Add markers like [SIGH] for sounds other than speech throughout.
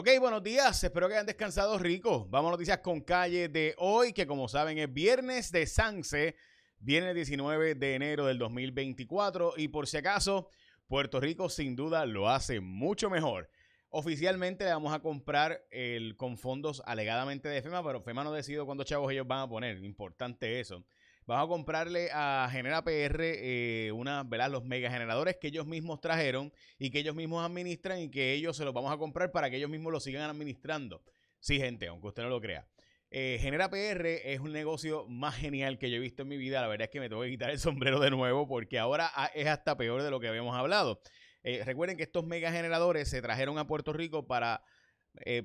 Ok, buenos días. Espero que hayan descansado rico. Vamos a noticias con calle de hoy, que como saben es viernes de Sanse, viernes 19 de enero del 2024. Y por si acaso, Puerto Rico sin duda lo hace mucho mejor. Oficialmente le vamos a comprar el, con fondos alegadamente de FEMA, pero FEMA no decidido cuántos chavos ellos van a poner. Importante eso. Vamos a comprarle a Genera PR eh, una, ¿verdad? los megageneradores que ellos mismos trajeron y que ellos mismos administran y que ellos se los vamos a comprar para que ellos mismos lo sigan administrando. Sí, gente, aunque usted no lo crea. Eh, Genera PR es un negocio más genial que yo he visto en mi vida. La verdad es que me tengo que quitar el sombrero de nuevo porque ahora es hasta peor de lo que habíamos hablado. Eh, recuerden que estos megageneradores se trajeron a Puerto Rico para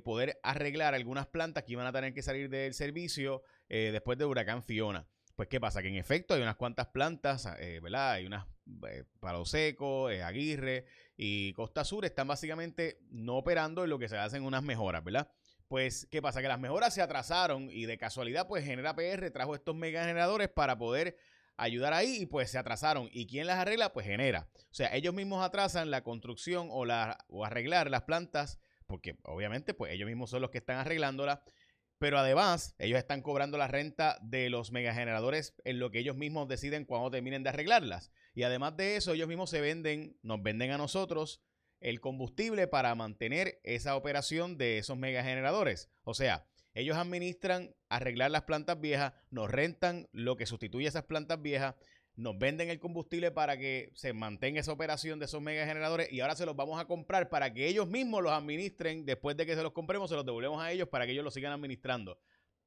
poder arreglar algunas plantas que iban a tener que salir del servicio después de huracán Fiona. Pues, ¿qué pasa? Que en efecto hay unas cuantas plantas, eh, ¿verdad? Hay unas eh, Palo Seco, eh, Aguirre y Costa Sur están básicamente no operando en lo que se hacen unas mejoras, ¿verdad? Pues, ¿qué pasa? Que las mejoras se atrasaron y de casualidad, pues Genera PR trajo estos mega generadores para poder ayudar ahí y pues se atrasaron. ¿Y quién las arregla? Pues Genera. O sea, ellos mismos atrasan la construcción o, la, o arreglar las plantas porque obviamente pues ellos mismos son los que están arreglándolas pero además, ellos están cobrando la renta de los megageneradores en lo que ellos mismos deciden cuando terminen de arreglarlas. Y además de eso, ellos mismos se venden, nos venden a nosotros el combustible para mantener esa operación de esos megageneradores. O sea, ellos administran arreglar las plantas viejas, nos rentan lo que sustituye esas plantas viejas, nos venden el combustible para que se mantenga esa operación de esos megageneradores y ahora se los vamos a comprar para que ellos mismos los administren. Después de que se los compremos, se los devolvemos a ellos para que ellos los sigan administrando.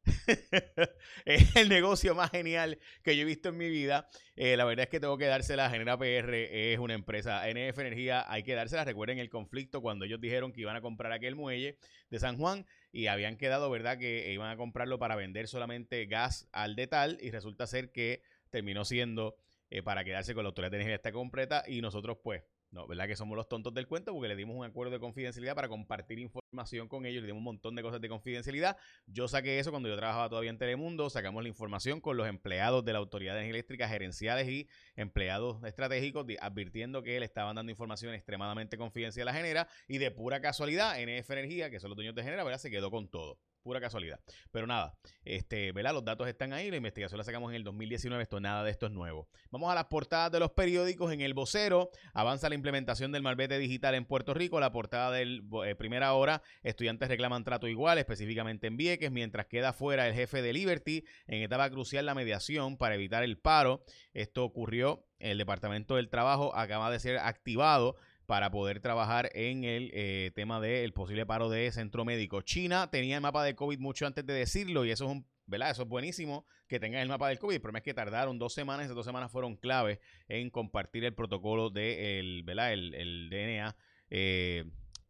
[LAUGHS] es el negocio más genial que yo he visto en mi vida. Eh, la verdad es que tengo que dársela. Genera PR es una empresa. NF Energía hay que dársela. Recuerden el conflicto cuando ellos dijeron que iban a comprar aquel muelle de San Juan y habían quedado, ¿verdad?, que iban a comprarlo para vender solamente gas al detal y resulta ser que terminó siendo eh, para quedarse con la autoridad de energía está completa y nosotros pues, no, ¿verdad? Que somos los tontos del cuento porque le dimos un acuerdo de confidencialidad para compartir información con ellos, le dimos un montón de cosas de confidencialidad. Yo saqué eso cuando yo trabajaba todavía en Telemundo, sacamos la información con los empleados de la Autoridad de Energía Eléctrica, gerenciales y empleados estratégicos, advirtiendo que le estaban dando información extremadamente confidencial a Genera y de pura casualidad, NF Energía, que son los dueños de Genera, ¿verdad? Se quedó con todo pura casualidad. Pero nada, este, ¿verdad? Los datos están ahí, la investigación la sacamos en el 2019, esto nada de esto es nuevo. Vamos a las portadas de los periódicos. En el vocero avanza la implementación del malvete digital en Puerto Rico. La portada del eh, primera hora, estudiantes reclaman trato igual, específicamente en Vieques, mientras queda fuera el jefe de Liberty en etapa crucial la mediación para evitar el paro. Esto ocurrió, el Departamento del Trabajo acaba de ser activado para poder trabajar en el eh, tema del posible paro de centro médico. China tenía el mapa de COVID mucho antes de decirlo y eso es un ¿verdad? Eso es buenísimo que tengan el mapa del COVID. El problema es que tardaron dos semanas, esas dos semanas fueron clave en compartir el protocolo del de el, el, DNA. Eh,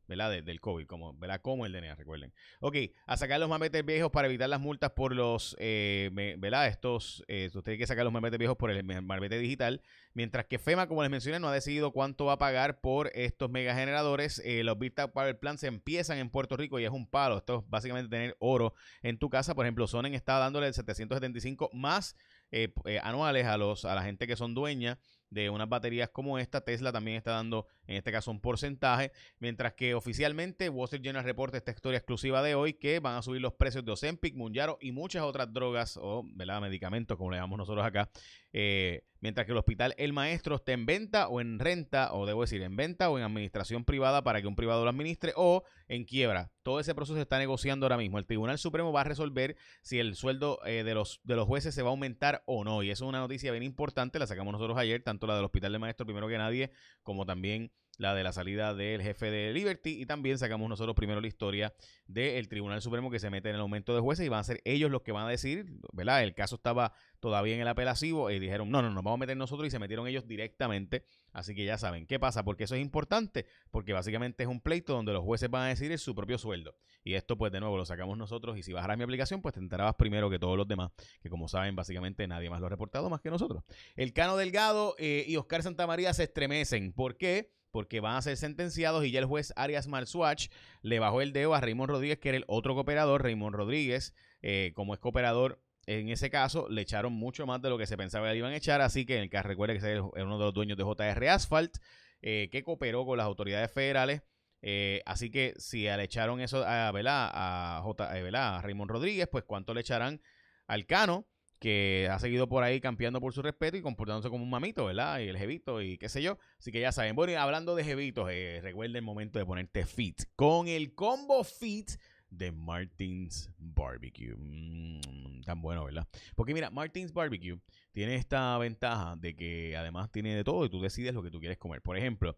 ¿verdad? del COVID, como, ¿verdad? Como el DNA, recuerden. Ok, a sacar los mametes viejos para evitar las multas por los, eh, ¿verdad? Estos, eh, usted tiene que sacar los mametes viejos por el marbete digital, mientras que FEMA, como les mencioné, no ha decidido cuánto va a pagar por estos megageneradores. Eh, los Vista Power Plan se empiezan en Puerto Rico y es un palo. Esto es básicamente tener oro en tu casa. Por ejemplo, Sonen está dándole el 775 más eh, anuales a, los, a la gente que son dueñas de unas baterías como esta. Tesla también está dando, en este caso, un porcentaje. Mientras que oficialmente Wall Street Journal reporta esta historia exclusiva de hoy que van a subir los precios de Ozempic, Munyaro y muchas otras drogas o ¿verdad? medicamentos, como le llamamos nosotros acá. Eh, mientras que el hospital El Maestro está en venta o en renta, o debo decir, en venta o en administración privada para que un privado lo administre o en quiebra. Todo ese proceso se está negociando ahora mismo. El Tribunal Supremo va a resolver si el sueldo eh, de, los, de los jueces se va a aumentar o no. Y eso es una noticia bien importante, la sacamos nosotros ayer, tanto la del Hospital del Maestro primero que nadie, como también la de la salida del jefe de Liberty y también sacamos nosotros primero la historia del Tribunal Supremo que se mete en el aumento de jueces y van a ser ellos los que van a decir, ¿verdad? El caso estaba todavía en el apelativo y dijeron, no, no, nos vamos a meter nosotros y se metieron ellos directamente. Así que ya saben, ¿qué pasa? Porque eso es importante, porque básicamente es un pleito donde los jueces van a decir su propio sueldo. Y esto pues de nuevo lo sacamos nosotros y si bajaras mi aplicación pues te enterabas primero que todos los demás, que como saben básicamente nadie más lo ha reportado más que nosotros. El Cano Delgado eh, y Oscar Santamaría se estremecen. ¿Por qué? Porque van a ser sentenciados y ya el juez Arias Malsuach le bajó el dedo a Raymond Rodríguez, que era el otro cooperador. Raymond Rodríguez, eh, como es cooperador en ese caso, le echaron mucho más de lo que se pensaba que le iban a echar, así que en el caso recuerde que es uno de los dueños de JR Asphalt, eh, que cooperó con las autoridades federales Eh, así que si le echaron eso a. A, J, eh, a Raymond Rodríguez, pues cuánto le echarán al Cano, que ha seguido por ahí campeando por su respeto y comportándose como un mamito, ¿verdad? Y el jevito y qué sé yo. Así que ya saben. Bueno, y hablando de jevitos, eh, recuerda el momento de ponerte fit con el combo fit de Martins Barbecue. Mm, tan bueno, ¿verdad? Porque mira, Martins Barbecue tiene esta ventaja de que además tiene de todo y tú decides lo que tú quieres comer. Por ejemplo,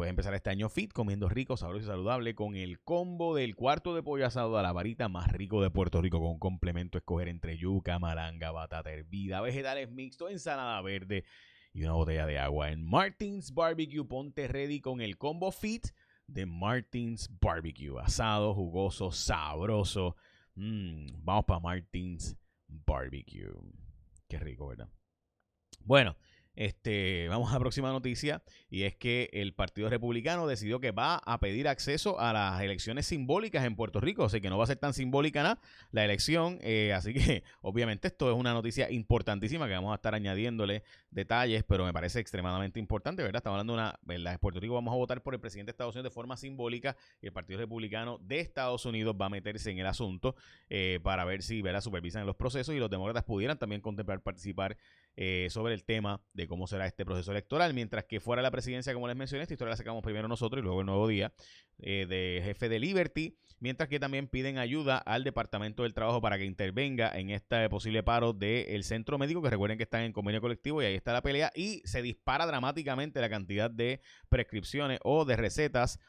puedes empezar este año fit comiendo rico, sabroso y saludable con el combo del cuarto de pollo asado a la varita más rico de Puerto Rico con un complemento escoger entre yuca, malanga, batata hervida, vegetales mixtos, ensalada verde y una botella de agua. En Martins Barbecue ponte ready con el combo fit de Martins Barbecue. Asado, jugoso, sabroso. Mm, vamos para Martins Barbecue. Qué rico, ¿verdad? Bueno, este, vamos a la próxima noticia y es que el Partido Republicano decidió que va a pedir acceso a las elecciones simbólicas en Puerto Rico, sea que no va a ser tan simbólica nada la elección, eh, así que [LAUGHS] obviamente esto es una noticia importantísima que vamos a estar añadiéndole detalles, pero me parece extremadamente importante, ¿verdad? Estamos hablando de una, ¿verdad? En Puerto Rico vamos a votar por el presidente de Estados Unidos de forma simbólica y el Partido Republicano de Estados Unidos va a meterse en el asunto eh, para ver si, ¿verdad? Supervisan los procesos y los demócratas pudieran también contemplar participar eh, sobre el tema de cómo será este proceso electoral. Mientras que fuera la presidencia, como les mencioné, esta historia la sacamos primero nosotros y luego el nuevo día eh, de jefe de Liberty. Mientras que también piden ayuda al Departamento del Trabajo para que intervenga en este posible paro del centro médico, que recuerden que están en convenio colectivo y ahí está la pelea. Y se dispara dramáticamente la cantidad de prescripciones o de recetas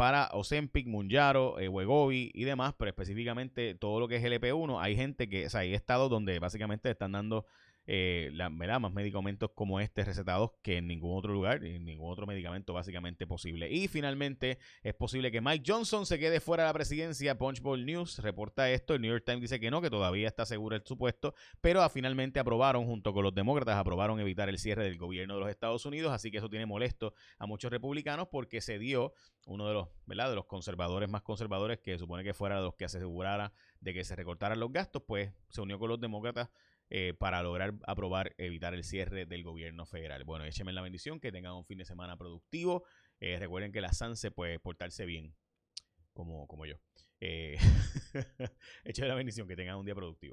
para Ozempic, Munjaro, eh, Wegovi y demás, pero específicamente todo lo que es LP1, hay gente que, o sea, hay estados donde básicamente están dando eh, la, más medicamentos como este recetados que en ningún otro lugar, en ningún otro medicamento básicamente posible. Y finalmente es posible que Mike Johnson se quede fuera de la presidencia. Punchbowl News reporta esto, el New York Times dice que no, que todavía está seguro el supuesto, pero finalmente aprobaron junto con los demócratas, aprobaron evitar el cierre del gobierno de los Estados Unidos, así que eso tiene molesto a muchos republicanos porque se dio uno de los, ¿verdad? de los conservadores más conservadores que supone que fuera de los que asegurara de que se recortaran los gastos, pues se unió con los demócratas eh, para lograr aprobar, evitar el cierre del gobierno federal. Bueno, échenme la bendición, que tengan un fin de semana productivo. Eh, recuerden que la SANSE puede portarse bien, como, como yo. Eh, [LAUGHS] échenme la bendición, que tengan un día productivo.